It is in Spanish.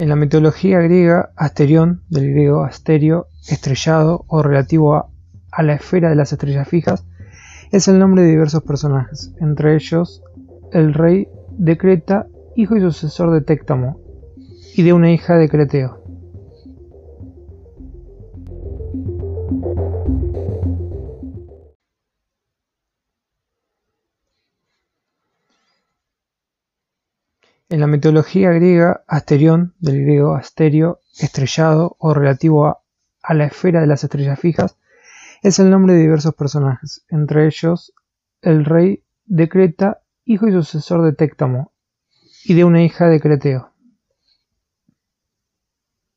En la mitología griega, Asterión, del griego asterio, estrellado o relativo a, la esfera de las estrellas fijas, es el nombre de diversos personajes, entre ellos el rey de Creta, hijo y sucesor de Téctamo, y de una hija de Creteo. En la mitología griega, Asterión, del griego asterio, estrellado o relativo a, la esfera de las estrellas fijas, es el nombre de diversos personajes, entre ellos el rey de Creta, hijo y sucesor de Téctamo, y de una hija de Creteo.